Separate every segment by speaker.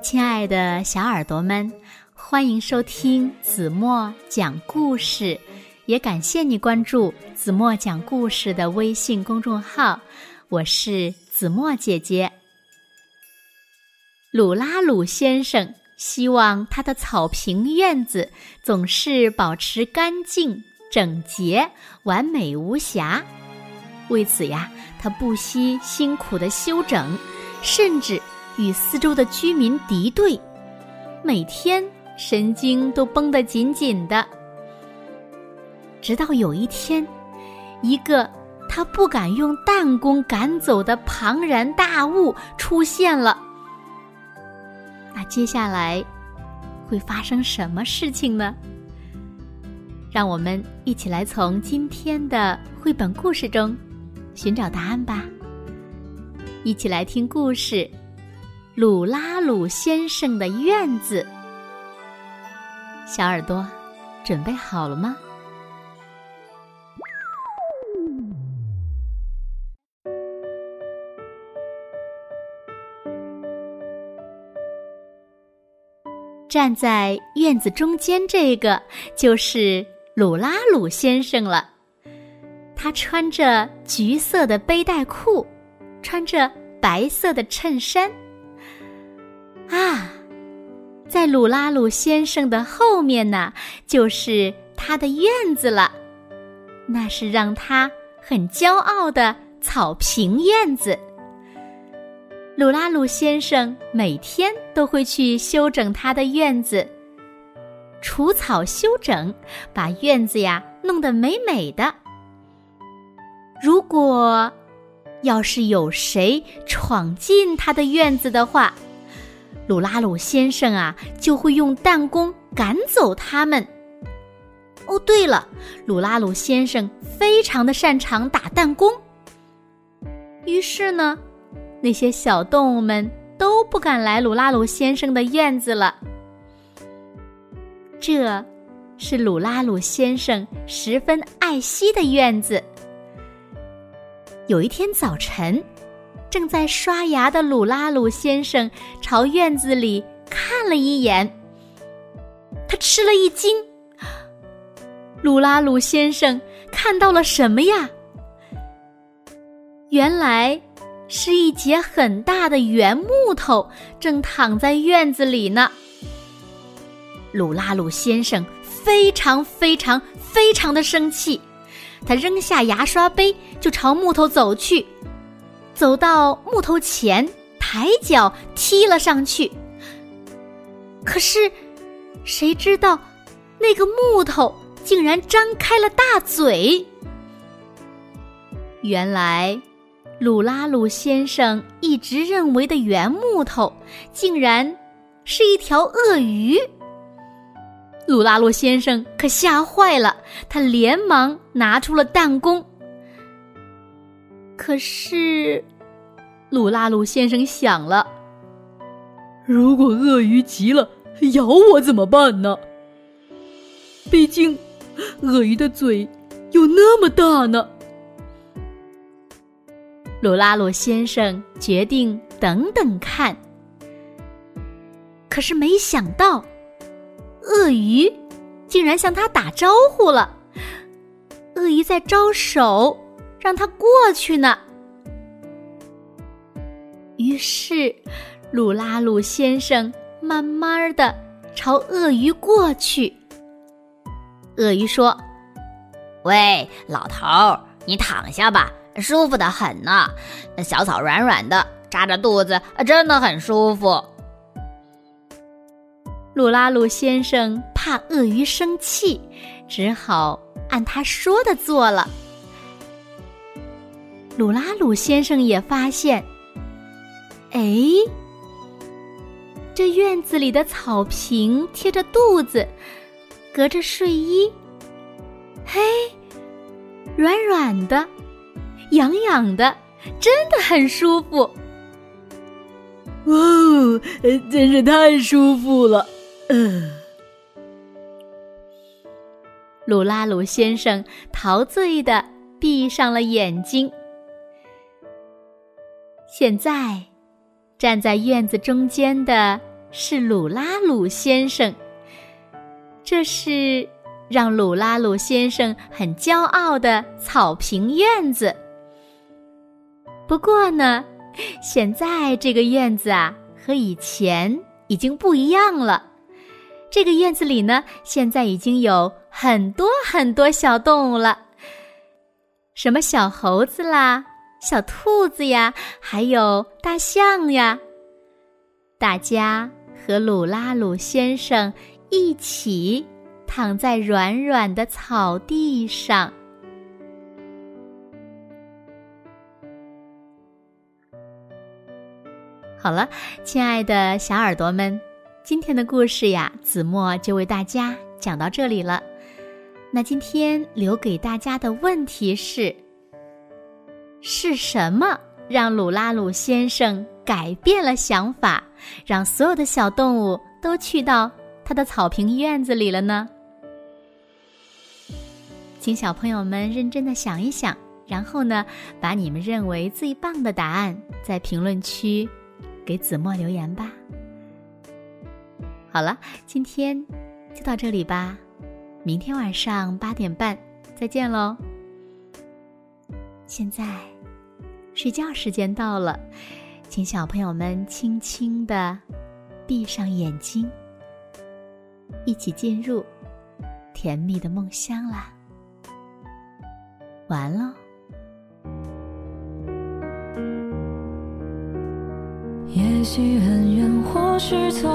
Speaker 1: 亲爱的小耳朵们，欢迎收听子墨讲故事，也感谢你关注子墨讲故事的微信公众号。我是子墨姐姐。鲁拉鲁先生希望他的草坪院子总是保持干净、整洁、完美无瑕。为此呀，他不惜辛苦的修整，甚至。与四周的居民敌对，每天神经都绷得紧紧的。直到有一天，一个他不敢用弹弓赶走的庞然大物出现了。那接下来会发生什么事情呢？让我们一起来从今天的绘本故事中寻找答案吧。一起来听故事。鲁拉鲁先生的院子，小耳朵准备好了吗？站在院子中间，这个就是鲁拉鲁先生了。他穿着橘色的背带裤，穿着白色的衬衫。啊，在鲁拉鲁先生的后面呢，就是他的院子了。那是让他很骄傲的草坪院子。鲁拉鲁先生每天都会去修整他的院子，除草修整，把院子呀弄得美美的。如果要是有谁闯进他的院子的话，鲁拉鲁先生啊，就会用弹弓赶走他们。哦，对了，鲁拉鲁先生非常的擅长打弹弓。于是呢，那些小动物们都不敢来鲁拉鲁先生的院子了。这，是鲁拉鲁先生十分爱惜的院子。有一天早晨。正在刷牙的鲁拉鲁先生朝院子里看了一眼，他吃了一惊。鲁拉鲁先生看到了什么呀？原来是一截很大的圆木头正躺在院子里呢。鲁拉鲁先生非常非常非常的生气，他扔下牙刷杯就朝木头走去。走到木头前，抬脚踢了上去。可是，谁知道那个木头竟然张开了大嘴。原来，鲁拉鲁先生一直认为的圆木头，竟然是一条鳄鱼。鲁拉鲁先生可吓坏了，他连忙拿出了弹弓。可是，鲁拉鲁先生想了：
Speaker 2: 如果鳄鱼急了咬我怎么办呢？毕竟，鳄鱼的嘴有那么大呢。
Speaker 1: 鲁拉鲁先生决定等等看。可是没想到，鳄鱼竟然向他打招呼了。鳄鱼在招手。让他过去呢。于是，鲁拉鲁先生慢慢的朝鳄鱼过去。鳄鱼说：“
Speaker 3: 喂，老头儿，你躺下吧，舒服的很呢。那小草软软的，扎着肚子，真的很舒服。”
Speaker 1: 鲁拉鲁先生怕鳄鱼生气，只好按他说的做了。鲁拉鲁先生也发现，哎，这院子里的草坪贴着肚子，隔着睡衣，嘿，软软的，痒痒的，真的很舒服。
Speaker 2: 哇哦，真是太舒服了！嗯，
Speaker 1: 鲁拉鲁先生陶醉的闭上了眼睛。现在，站在院子中间的是鲁拉鲁先生。这是让鲁拉鲁先生很骄傲的草坪院子。不过呢，现在这个院子啊，和以前已经不一样了。这个院子里呢，现在已经有很多很多小动物了，什么小猴子啦。小兔子呀，还有大象呀，大家和鲁拉鲁先生一起躺在软软的草地上。好了，亲爱的小耳朵们，今天的故事呀，子墨就为大家讲到这里了。那今天留给大家的问题是。是什么让鲁拉鲁先生改变了想法，让所有的小动物都去到他的草坪院子里了呢？请小朋友们认真的想一想，然后呢，把你们认为最棒的答案在评论区给子墨留言吧。好了，今天就到这里吧，明天晚上八点半再见喽。现在。睡觉时间到了，请小朋友们轻轻的闭上眼睛，一起进入甜蜜的梦乡啦。完了。
Speaker 4: 也许很远，或是昨，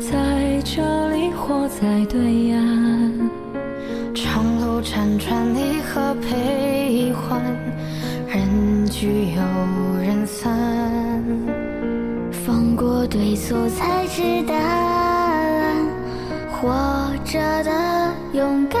Speaker 4: 在这里或在对岸，长路辗转，离合悲欢。人聚又人散，放过对错才知答案。活着的勇敢，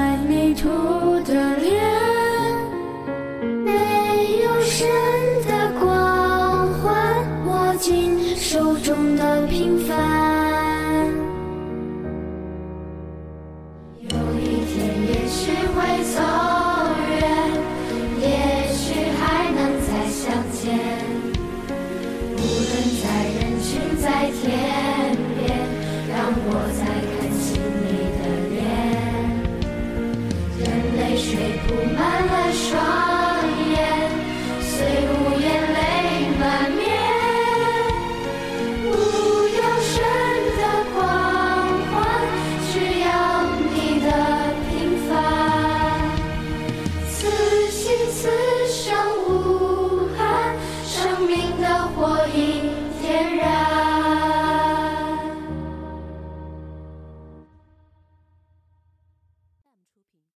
Speaker 4: 在
Speaker 5: 天